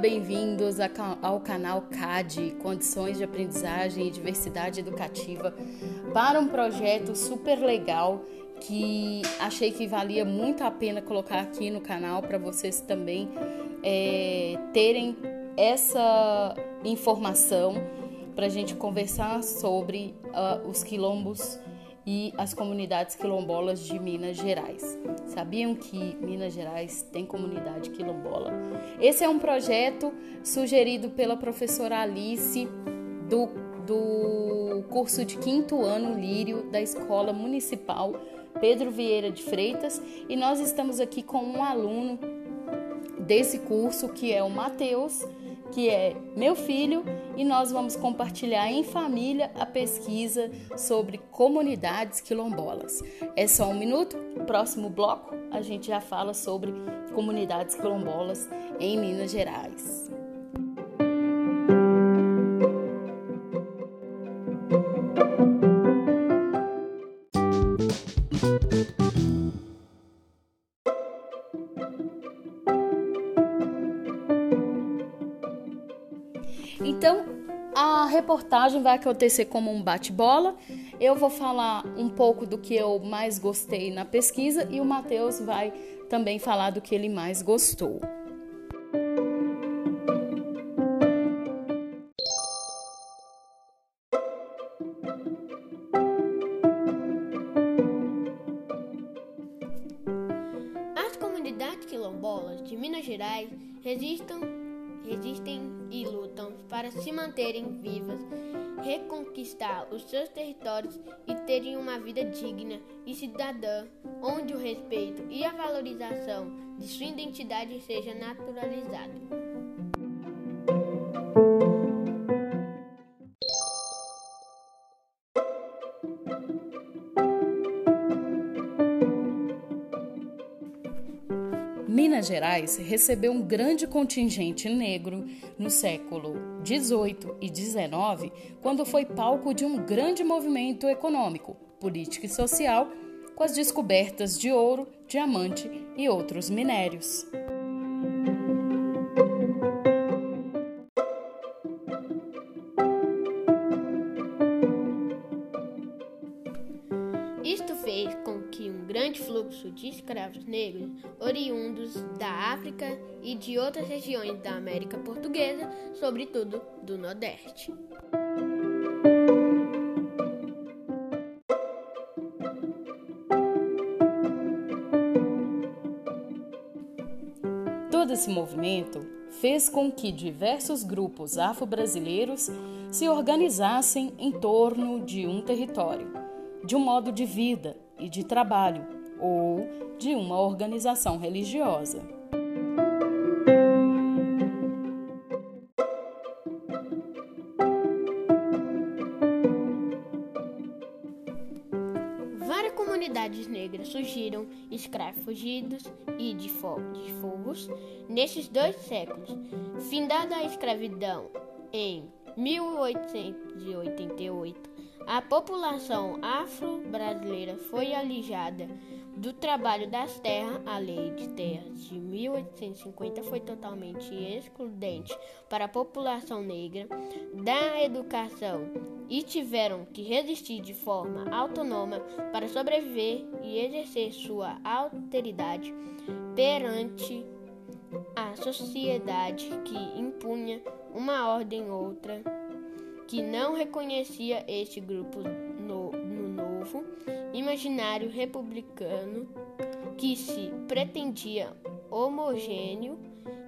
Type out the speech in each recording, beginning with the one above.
Bem-vindos ao canal CAD Condições de Aprendizagem e Diversidade Educativa para um projeto super legal que achei que valia muito a pena colocar aqui no canal para vocês também é, terem essa informação para a gente conversar sobre uh, os quilombos e as comunidades quilombolas de Minas Gerais. Sabiam que Minas Gerais tem comunidade quilombola? Esse é um projeto sugerido pela professora Alice do, do curso de quinto ano Lírio da Escola Municipal Pedro Vieira de Freitas e nós estamos aqui com um aluno desse curso que é o Matheus que é meu filho, e nós vamos compartilhar em família a pesquisa sobre comunidades quilombolas. É só um minuto, próximo bloco a gente já fala sobre comunidades quilombolas em Minas Gerais. Reportagem vai acontecer como um bate-bola. Eu vou falar um pouco do que eu mais gostei na pesquisa e o Matheus vai também falar do que ele mais gostou. As comunidades quilombolas de Minas Gerais resistem resistem e lutam para se manterem vivas, reconquistar os seus territórios e terem uma vida digna e cidadã, onde o respeito e a valorização de sua identidade seja naturalizado. Minas Gerais recebeu um grande contingente negro no século XVIII e XIX, quando foi palco de um grande movimento econômico, político e social, com as descobertas de ouro, diamante e outros minérios. Escravos negros, oriundos da África e de outras regiões da América Portuguesa, sobretudo do Nordeste. Todo esse movimento fez com que diversos grupos afro-brasileiros se organizassem em torno de um território de um modo de vida e de trabalho ou de uma organização religiosa. Várias comunidades negras surgiram, escravos fugidos e de, fogos nesses dois séculos. Findada a escravidão em 1888, a população afro-brasileira foi alijada do trabalho das terras. A Lei de Terras de 1850 foi totalmente excludente para a população negra da educação e tiveram que resistir de forma autônoma para sobreviver e exercer sua alteridade perante a sociedade que impunha uma ordem outra que não reconhecia este grupo no, no novo imaginário republicano que se pretendia homogêneo,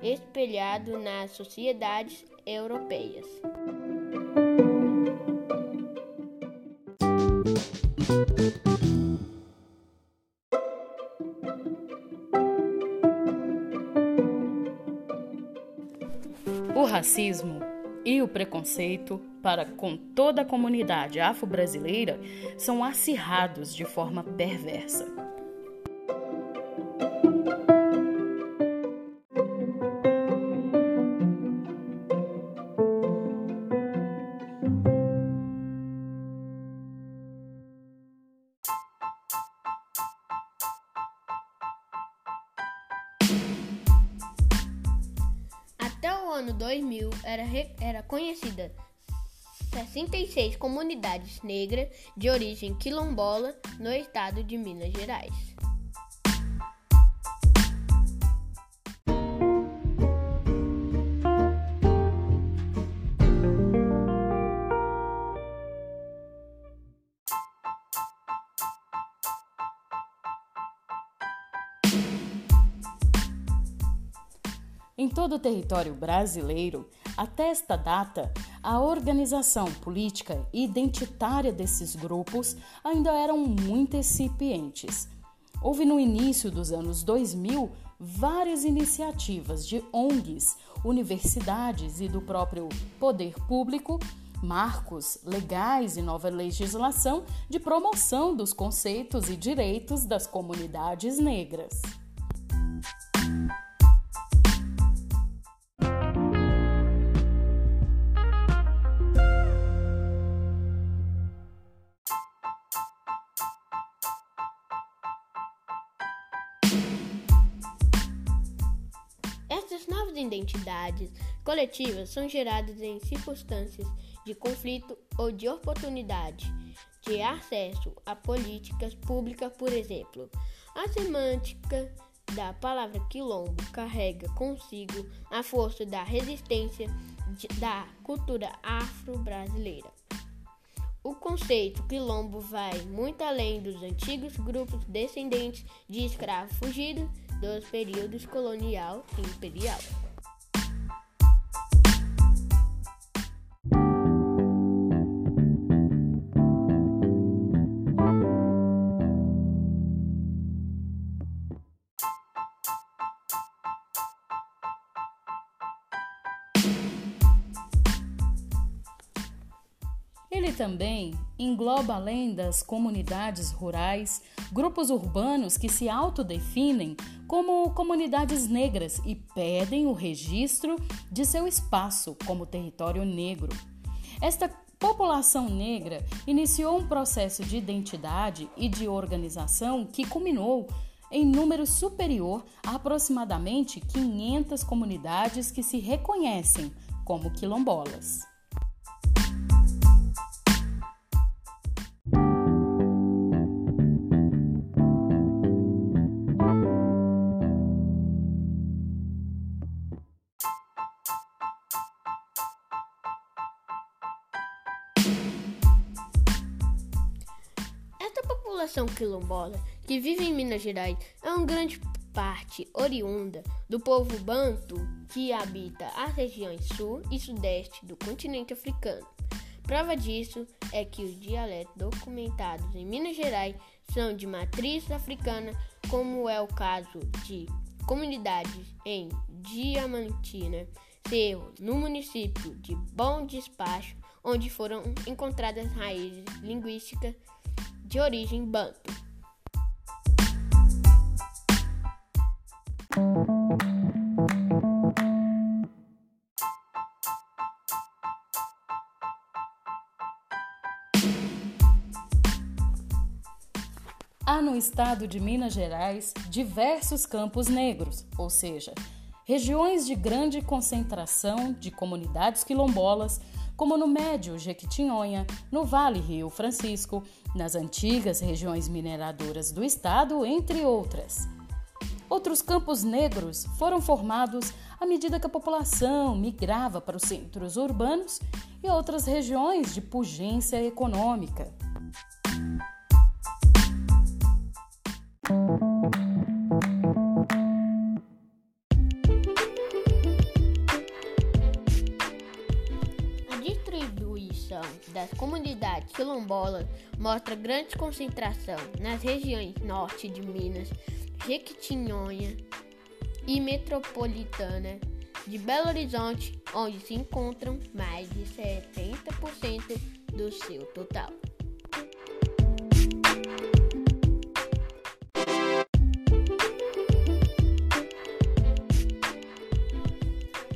espelhado nas sociedades europeias. O racismo e o preconceito para com toda a comunidade afro-brasileira são acirrados de forma perversa. Ano 2000 era, era conhecida 66 comunidades negras de origem quilombola no estado de Minas Gerais. Todo o território brasileiro, até esta data, a organização política e identitária desses grupos ainda eram muito incipientes. Houve no início dos anos 2000 várias iniciativas de ONGs, universidades e do próprio poder público, marcos legais e nova legislação de promoção dos conceitos e direitos das comunidades negras. Identidades coletivas são geradas em circunstâncias de conflito ou de oportunidade de acesso a políticas públicas, por exemplo. A semântica da palavra quilombo carrega consigo a força da resistência da cultura afro-brasileira. O conceito quilombo vai muito além dos antigos grupos descendentes de escravos fugidos dos períodos colonial e imperial. Ele também engloba, além das comunidades rurais, grupos urbanos que se autodefinem como comunidades negras e pedem o registro de seu espaço como território negro. Esta população negra iniciou um processo de identidade e de organização que culminou em número superior a aproximadamente 500 comunidades que se reconhecem como quilombolas. População quilombola que vive em Minas Gerais é uma grande parte oriunda do povo banto que habita as regiões sul e sudeste do continente africano. Prova disso é que os dialetos documentados em Minas Gerais são de matriz africana, como é o caso de comunidades em Diamantina, Cerro, no município de Bom Despacho, onde foram encontradas raízes linguísticas de origem banto. Há no estado de Minas Gerais diversos campos negros, ou seja, regiões de grande concentração de comunidades quilombolas como no Médio Jequitinhonha, no Vale Rio Francisco, nas antigas regiões mineradoras do estado, entre outras. Outros campos negros foram formados à medida que a população migrava para os centros urbanos e outras regiões de pugência econômica. Das comunidades quilombolas mostra grande concentração nas regiões norte de Minas, Jequitinhonha e metropolitana de Belo Horizonte, onde se encontram mais de 70% do seu total.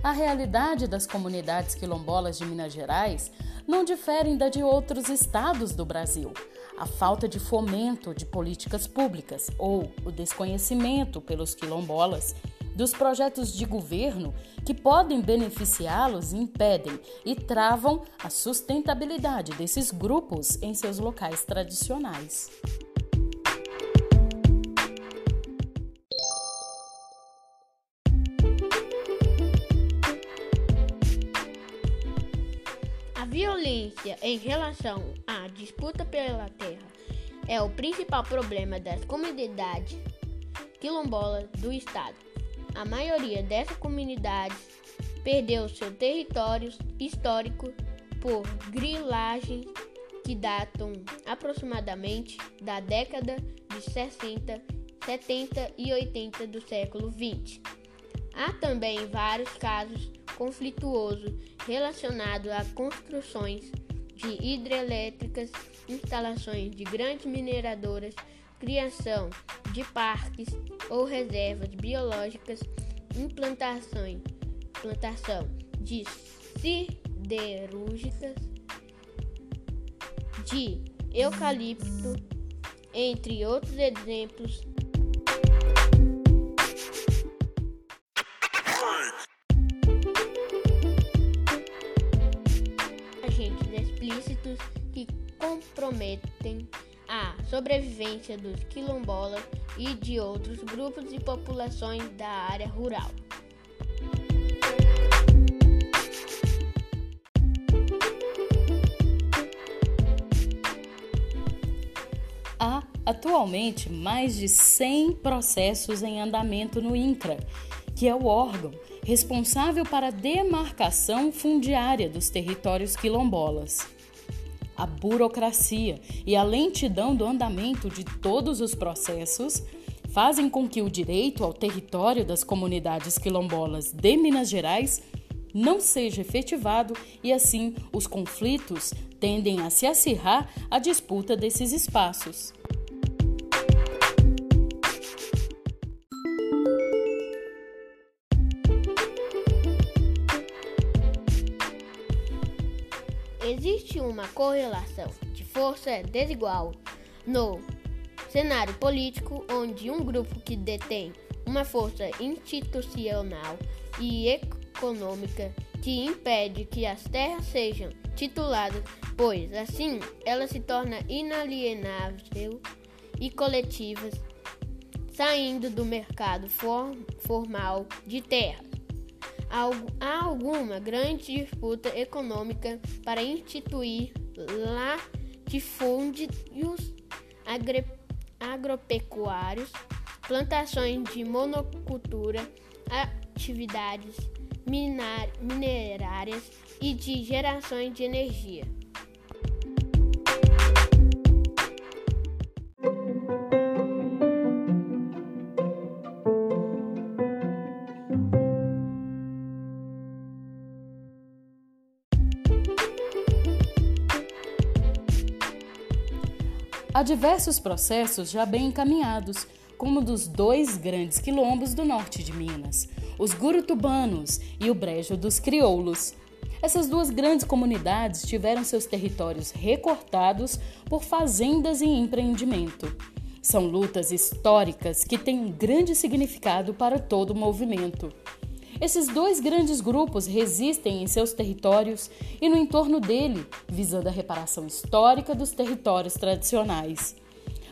A realidade das comunidades quilombolas de Minas Gerais não diferem da de outros estados do Brasil. A falta de fomento de políticas públicas ou o desconhecimento pelos quilombolas dos projetos de governo que podem beneficiá-los impedem e travam a sustentabilidade desses grupos em seus locais tradicionais. A violência em relação à disputa pela terra é o principal problema das comunidades quilombolas do estado. A maioria dessas comunidades perdeu seu território histórico por grilagens que datam aproximadamente da década de 60, 70 e 80 do século 20. Há também vários casos conflituosos relacionados a construções de hidrelétricas, instalações de grandes mineradoras, criação de parques ou reservas biológicas, implantações, plantação de siderúrgicas, de eucalipto, entre outros exemplos sobrevivência dos quilombolas e de outros grupos e populações da área rural. Há atualmente mais de 100 processos em andamento no INCRA, que é o órgão responsável para a demarcação fundiária dos territórios quilombolas a burocracia e a lentidão do andamento de todos os processos fazem com que o direito ao território das comunidades quilombolas de Minas Gerais não seja efetivado e assim os conflitos tendem a se acirrar a disputa desses espaços. Existe uma correlação de força desigual no cenário político, onde um grupo que detém uma força institucional e econômica que impede que as terras sejam tituladas, pois assim ela se torna inalienável e coletivas, saindo do mercado formal de terras há alguma grande disputa econômica para instituir latifúndios agropecuários, plantações de monocultura, atividades minerárias e de gerações de energia. Diversos processos já bem encaminhados, como dos dois grandes quilombos do norte de Minas, os gurutubanos e o brejo dos crioulos. Essas duas grandes comunidades tiveram seus territórios recortados por fazendas e empreendimento. São lutas históricas que têm um grande significado para todo o movimento. Esses dois grandes grupos resistem em seus territórios e no entorno dele, visando a reparação histórica dos territórios tradicionais.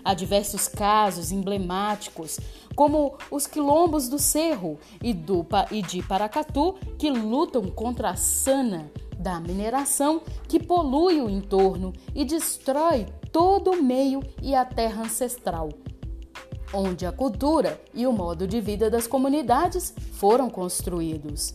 Há diversos casos emblemáticos, como os quilombos do Cerro e, do, e de Paracatu, que lutam contra a sana da mineração que polui o entorno e destrói todo o meio e a terra ancestral onde a cultura e o modo de vida das comunidades foram construídos.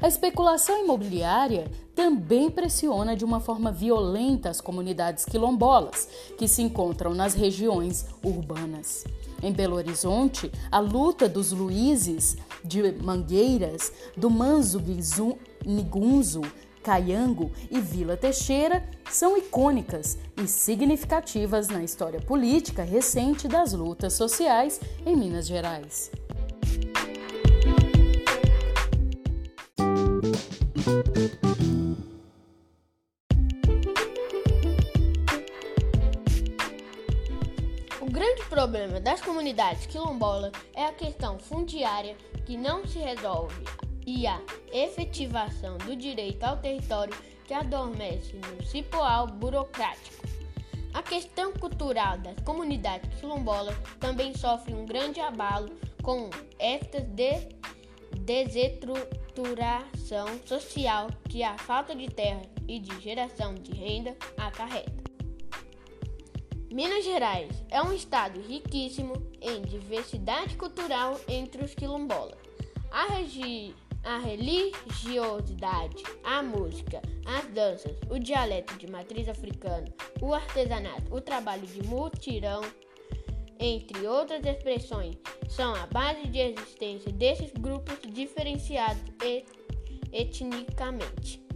A especulação imobiliária também pressiona de uma forma violenta as comunidades quilombolas, que se encontram nas regiões urbanas. Em Belo Horizonte, a luta dos Luizes de Mangueiras, do Manzo Nigunzo, Caiango e Vila Teixeira são icônicas e significativas na história política recente das lutas sociais em Minas Gerais. problema das comunidades quilombolas é a questão fundiária que não se resolve e a efetivação do direito ao território que adormece no cipoal burocrático. A questão cultural das comunidades quilombolas também sofre um grande abalo com esta de desestruturação social que a falta de terra e de geração de renda acarreta. Minas Gerais é um estado riquíssimo em diversidade cultural entre os quilombolas. A, regi a religiosidade, a música, as danças, o dialeto de matriz africana, o artesanato, o trabalho de mutirão, entre outras expressões, são a base de existência desses grupos diferenciados etnicamente.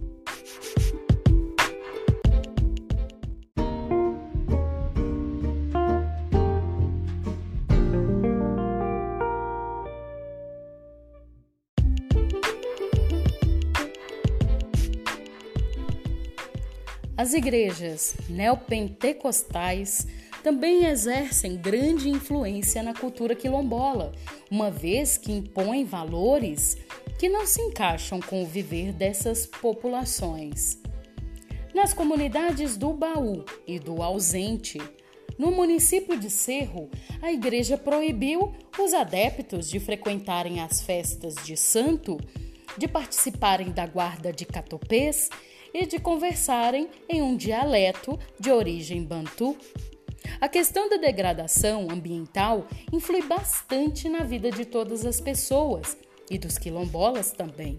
As igrejas neopentecostais também exercem grande influência na cultura quilombola, uma vez que impõem valores que não se encaixam com o viver dessas populações. Nas comunidades do Baú e do Ausente, no município de Cerro, a igreja proibiu os adeptos de frequentarem as festas de santo, de participarem da guarda de catopês e de conversarem em um dialeto de origem bantu. A questão da degradação ambiental influi bastante na vida de todas as pessoas e dos quilombolas também.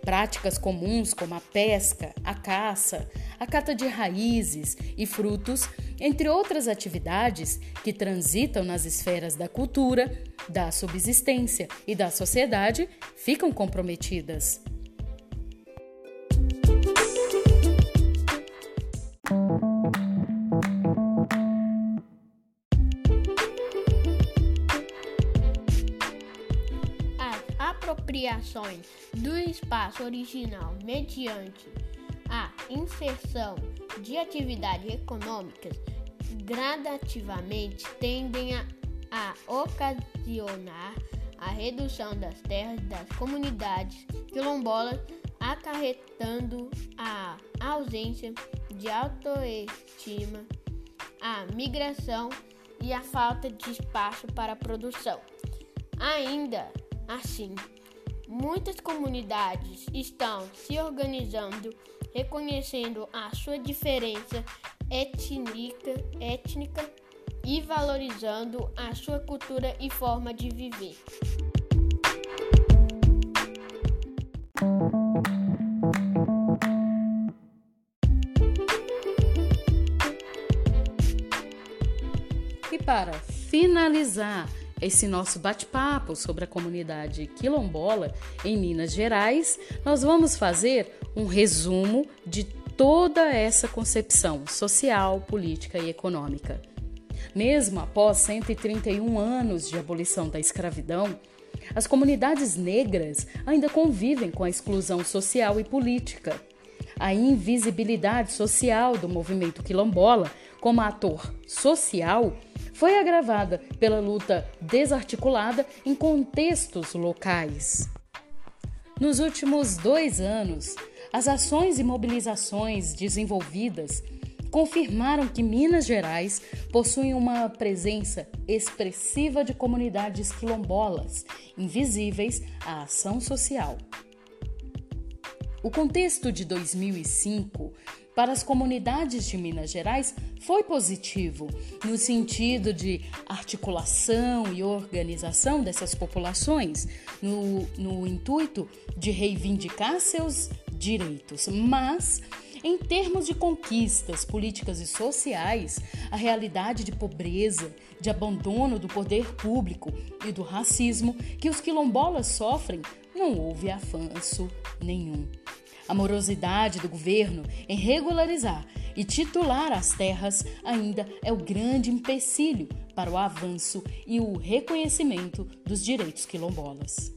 Práticas comuns como a pesca, a caça, a cata de raízes e frutos, entre outras atividades que transitam nas esferas da cultura, da subsistência e da sociedade, ficam comprometidas. Do espaço original mediante a inserção de atividades econômicas gradativamente tendem a, a ocasionar a redução das terras das comunidades quilombolas, acarretando a ausência de autoestima, a migração e a falta de espaço para a produção. Ainda assim, Muitas comunidades estão se organizando, reconhecendo a sua diferença étnica, étnica e valorizando a sua cultura e forma de viver. E para finalizar, esse nosso bate-papo sobre a comunidade quilombola em Minas Gerais, nós vamos fazer um resumo de toda essa concepção social, política e econômica. Mesmo após 131 anos de abolição da escravidão, as comunidades negras ainda convivem com a exclusão social e política. A invisibilidade social do movimento quilombola como ator social foi agravada pela luta desarticulada em contextos locais. Nos últimos dois anos, as ações e mobilizações desenvolvidas confirmaram que Minas Gerais possui uma presença expressiva de comunidades quilombolas, invisíveis à ação social. O contexto de 2005 para as comunidades de Minas Gerais foi positivo, no sentido de articulação e organização dessas populações, no, no intuito de reivindicar seus direitos. Mas, em termos de conquistas políticas e sociais, a realidade de pobreza, de abandono do poder público e do racismo que os quilombolas sofrem, não houve avanço nenhum. A morosidade do governo em regularizar e titular as terras ainda é o grande empecilho para o avanço e o reconhecimento dos direitos quilombolas.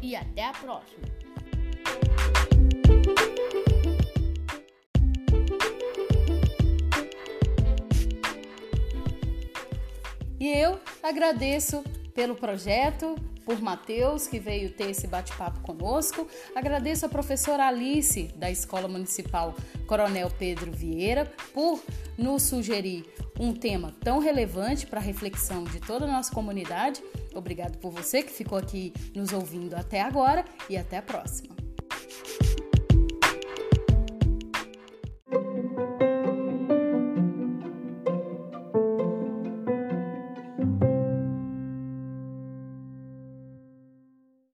E até a próxima. E eu agradeço pelo projeto, por Matheus, que veio ter esse bate-papo conosco. Agradeço a professora Alice, da Escola Municipal Coronel Pedro Vieira, por nos sugerir um tema tão relevante para a reflexão de toda a nossa comunidade. Obrigado por você que ficou aqui nos ouvindo até agora e até a próxima.